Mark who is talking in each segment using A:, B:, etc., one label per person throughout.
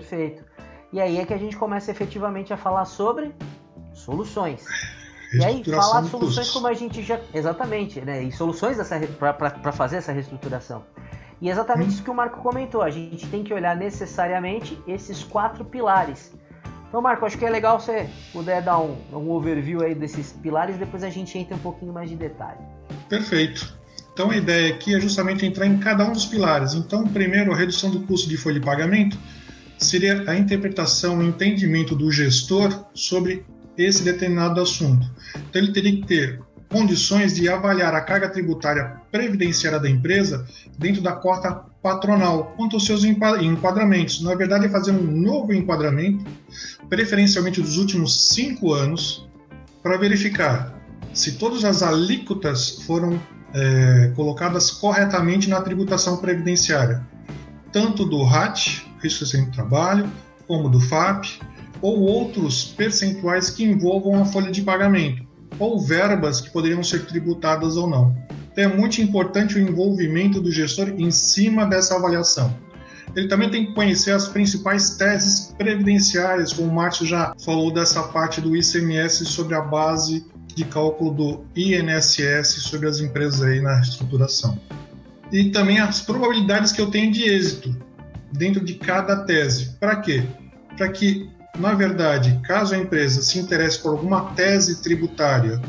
A: Perfeito. E aí é que a gente começa efetivamente a falar sobre soluções. E aí, falar soluções custos. como a gente já. Exatamente, né? E soluções para fazer essa reestruturação. E é exatamente hum. isso que o Marco comentou. A gente tem que olhar necessariamente esses quatro pilares. Então, Marco, acho que é legal você puder dar um, um overview aí desses pilares, depois a gente entra um pouquinho mais de detalhe.
B: Perfeito. Então, a ideia aqui é justamente entrar em cada um dos pilares. Então, primeiro, a redução do custo de folha de pagamento seria a interpretação e entendimento do gestor sobre esse determinado assunto. Então, ele teria que ter condições de avaliar a carga tributária previdenciária da empresa dentro da cota patronal, quanto aos seus enquadramentos. Na verdade, é fazer um novo enquadramento, preferencialmente dos últimos cinco anos, para verificar se todas as alíquotas foram é, colocadas corretamente na tributação previdenciária, tanto do RAT, Risco de Trabalho, como do FAP, ou outros percentuais que envolvam a folha de pagamento ou verbas que poderiam ser tributadas ou não. Então é muito importante o envolvimento do gestor em cima dessa avaliação. Ele também tem que conhecer as principais teses previdenciárias, como o Márcio já falou dessa parte do ICMS sobre a base de cálculo do INSS sobre as empresas aí na reestruturação. E também as probabilidades que eu tenho de êxito dentro de cada tese. Para quê? Para que na verdade, caso a empresa se interesse por alguma tese tributária,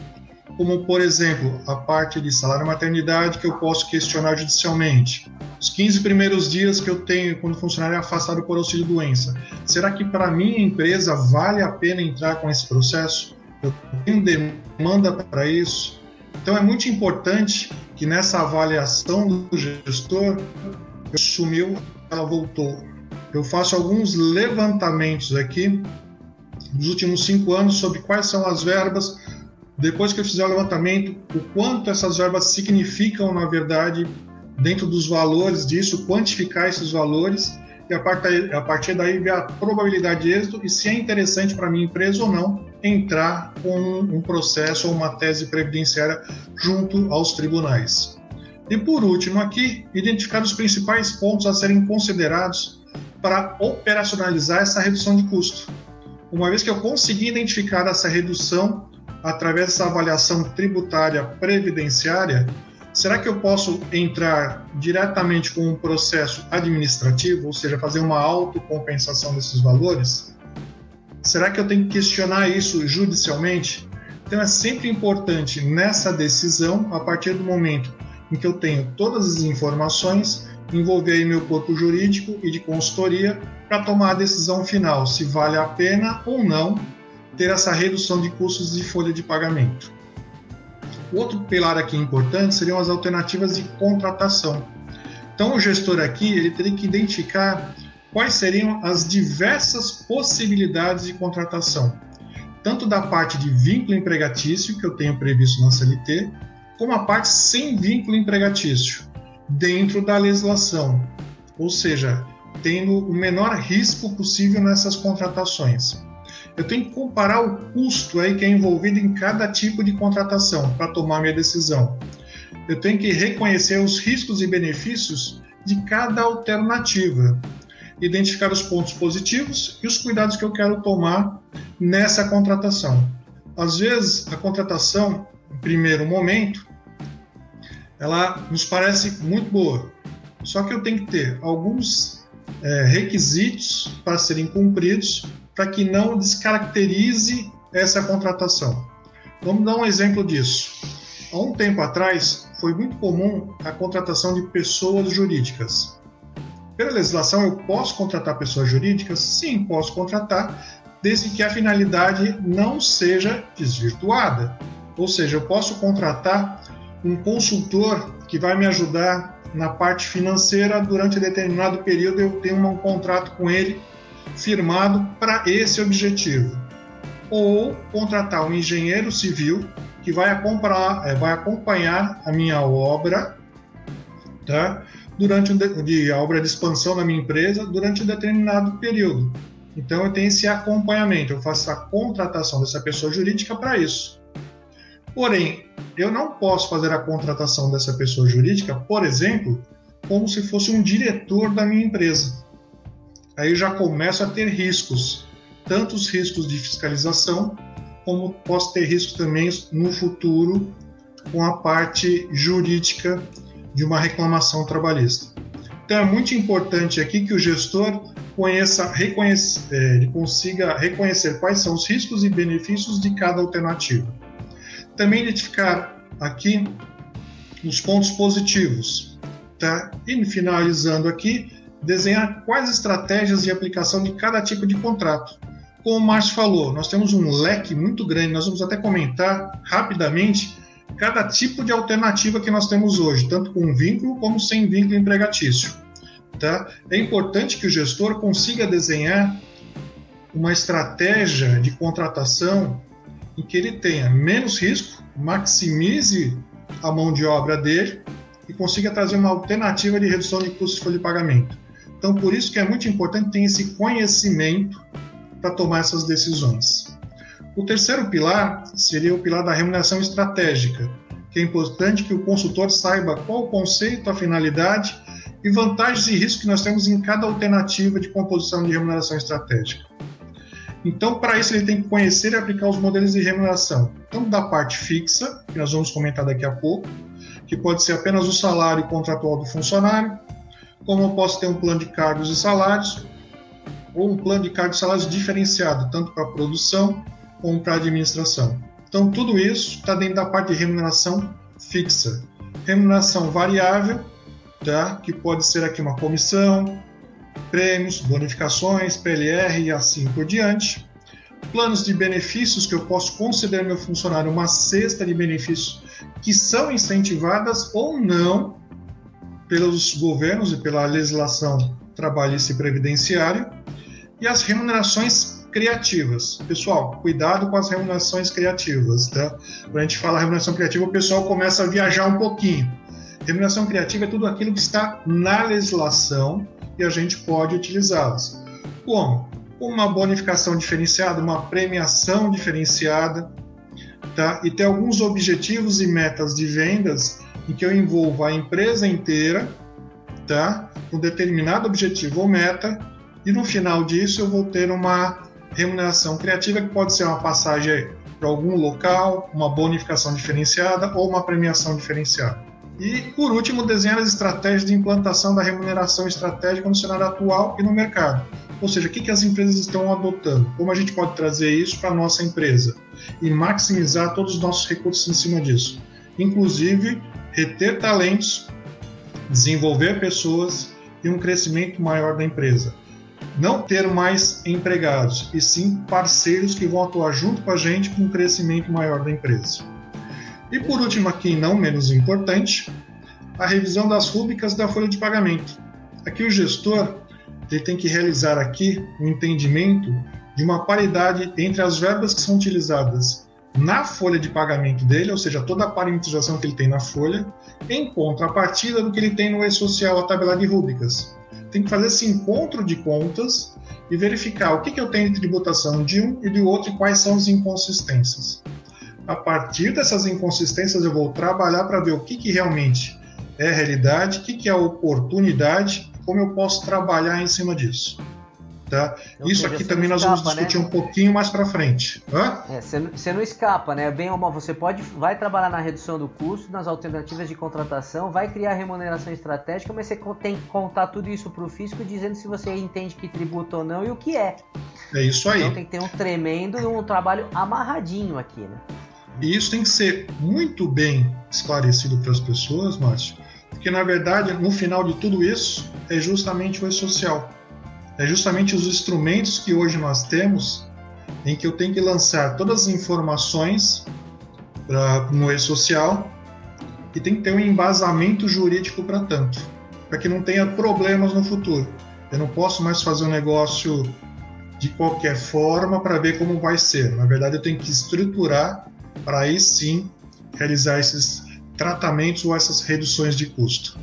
B: como por exemplo a parte de salário maternidade que eu posso questionar judicialmente, os 15 primeiros dias que eu tenho quando o funcionário é afastado por auxílio doença, será que para minha empresa vale a pena entrar com esse processo? Eu tenho demanda para isso? Então é muito importante que nessa avaliação do gestor, sumiu, ela voltou eu faço alguns levantamentos aqui dos últimos cinco anos sobre quais são as verbas. Depois que eu fizer o levantamento, o quanto essas verbas significam, na verdade, dentro dos valores disso, quantificar esses valores e a partir, daí ver a probabilidade de êxito e se é interessante para minha empresa ou não entrar com um processo ou uma tese previdenciária junto aos tribunais. E por último aqui, identificar os principais pontos a serem considerados para operacionalizar essa redução de custo. Uma vez que eu consegui identificar essa redução através dessa avaliação tributária previdenciária, será que eu posso entrar diretamente com um processo administrativo, ou seja, fazer uma autocompensação desses valores? Será que eu tenho que questionar isso judicialmente? Então é sempre importante nessa decisão, a partir do momento em que eu tenho todas as informações, envolver aí meu corpo jurídico e de consultoria para tomar a decisão final se vale a pena ou não ter essa redução de custos de folha de pagamento. O outro pilar aqui importante seriam as alternativas de contratação. Então, o gestor aqui ele teria que identificar quais seriam as diversas possibilidades de contratação, tanto da parte de vínculo empregatício, que eu tenho previsto na CLT, como a parte sem vínculo empregatício, dentro da legislação, ou seja, tendo o menor risco possível nessas contratações. Eu tenho que comparar o custo aí que é envolvido em cada tipo de contratação para tomar minha decisão. Eu tenho que reconhecer os riscos e benefícios de cada alternativa, identificar os pontos positivos e os cuidados que eu quero tomar nessa contratação. Às vezes, a contratação, em primeiro momento, ela nos parece muito boa. Só que eu tenho que ter alguns é, requisitos para serem cumpridos para que não descaracterize essa contratação. Vamos dar um exemplo disso. Há um tempo atrás, foi muito comum a contratação de pessoas jurídicas. Pela legislação, eu posso contratar pessoas jurídicas? Sim, posso contratar, desde que a finalidade não seja desvirtuada. Ou seja, eu posso contratar um consultor que vai me ajudar na parte financeira durante determinado período eu tenho um contrato com ele firmado para esse objetivo ou contratar um engenheiro civil que vai acompanhar, é, vai acompanhar a minha obra tá? durante um de, a obra de expansão da minha empresa durante um determinado período. Então eu tenho esse acompanhamento, eu faço a contratação dessa pessoa jurídica para isso. Porém, eu não posso fazer a contratação dessa pessoa jurídica, por exemplo, como se fosse um diretor da minha empresa. aí já começo a ter riscos, tanto os riscos de fiscalização, como posso ter riscos também no futuro com a parte jurídica de uma reclamação trabalhista. Então é muito importante aqui que o gestor conheça, é, ele consiga reconhecer quais são os riscos e benefícios de cada alternativa. Também identificar aqui os pontos positivos, tá? E finalizando aqui, desenhar quais estratégias de aplicação de cada tipo de contrato. Como o Márcio falou, nós temos um leque muito grande, nós vamos até comentar rapidamente cada tipo de alternativa que nós temos hoje, tanto com vínculo como sem vínculo empregatício. Tá? É importante que o gestor consiga desenhar uma estratégia de contratação em que ele tenha menos risco, maximize a mão de obra dele e consiga trazer uma alternativa de redução de custos de pagamento. Então, por isso que é muito importante ter esse conhecimento para tomar essas decisões. O terceiro pilar seria o pilar da remuneração estratégica, que é importante que o consultor saiba qual o conceito, a finalidade e vantagens e riscos que nós temos em cada alternativa de composição de remuneração estratégica. Então, para isso, ele tem que conhecer e aplicar os modelos de remuneração, tanto da parte fixa, que nós vamos comentar daqui a pouco, que pode ser apenas o salário contratual do funcionário, como eu posso ter um plano de cargos e salários, ou um plano de cargos e salários diferenciado, tanto para a produção como para a administração. Então, tudo isso está dentro da parte de remuneração fixa. Remuneração variável, tá? que pode ser aqui uma comissão, prêmios, bonificações, PLR e assim por diante. Planos de benefícios que eu posso conceder ao meu funcionário uma cesta de benefícios que são incentivadas ou não pelos governos e pela legislação trabalhista e previdenciária. E as remunerações criativas. Pessoal, cuidado com as remunerações criativas, tá? Quando a gente fala remuneração criativa, o pessoal começa a viajar um pouquinho. Remuneração criativa é tudo aquilo que está na legislação e a gente pode utilizá-las. Como? Uma bonificação diferenciada, uma premiação diferenciada, tá? E ter alguns objetivos e metas de vendas em que eu envolva a empresa inteira, tá? Um determinado objetivo ou meta, e no final disso eu vou ter uma remuneração criativa que pode ser uma passagem para algum local, uma bonificação diferenciada ou uma premiação diferenciada. E, por último, desenhar as estratégias de implantação da remuneração estratégica no cenário atual e no mercado. Ou seja, o que, que as empresas estão adotando? Como a gente pode trazer isso para a nossa empresa e maximizar todos os nossos recursos em cima disso? Inclusive, reter talentos, desenvolver pessoas e um crescimento maior da empresa. Não ter mais empregados, e sim parceiros que vão atuar junto com a gente com um crescimento maior da empresa. E por último, aqui não menos importante, a revisão das rúbricas da folha de pagamento. Aqui o gestor ele tem que realizar aqui um entendimento de uma paridade entre as verbas que são utilizadas na folha de pagamento dele, ou seja, toda a parametrização que ele tem na folha, em contrapartida do que ele tem no e-social, a tabela de rúbricas. Tem que fazer esse encontro de contas e verificar o que, que eu tenho de tributação de um e do outro e quais são as inconsistências a partir dessas inconsistências eu vou trabalhar para ver o que, que realmente é realidade, o que, que é oportunidade, como eu posso trabalhar em cima disso. Tá? Isso aqui também nós escapa, vamos discutir né? um pouquinho mais para frente.
A: Você é, não, não escapa, né? Bem ou mal, você pode, vai trabalhar na redução do custo, nas alternativas de contratação, vai criar remuneração estratégica, mas você tem que contar tudo isso para o fisco, dizendo se você entende que tributa ou não e o que é.
B: É isso aí.
A: Então tem que ter um tremendo, um trabalho amarradinho aqui, né?
B: E isso tem que ser muito bem esclarecido para as pessoas, Márcio, porque na verdade, no final de tudo isso, é justamente o e-social. É justamente os instrumentos que hoje nós temos em que eu tenho que lançar todas as informações pra, no e-social e tem que ter um embasamento jurídico para tanto, para que não tenha problemas no futuro. Eu não posso mais fazer um negócio de qualquer forma para ver como vai ser. Na verdade, eu tenho que estruturar para aí sim realizar esses tratamentos ou essas reduções de custo.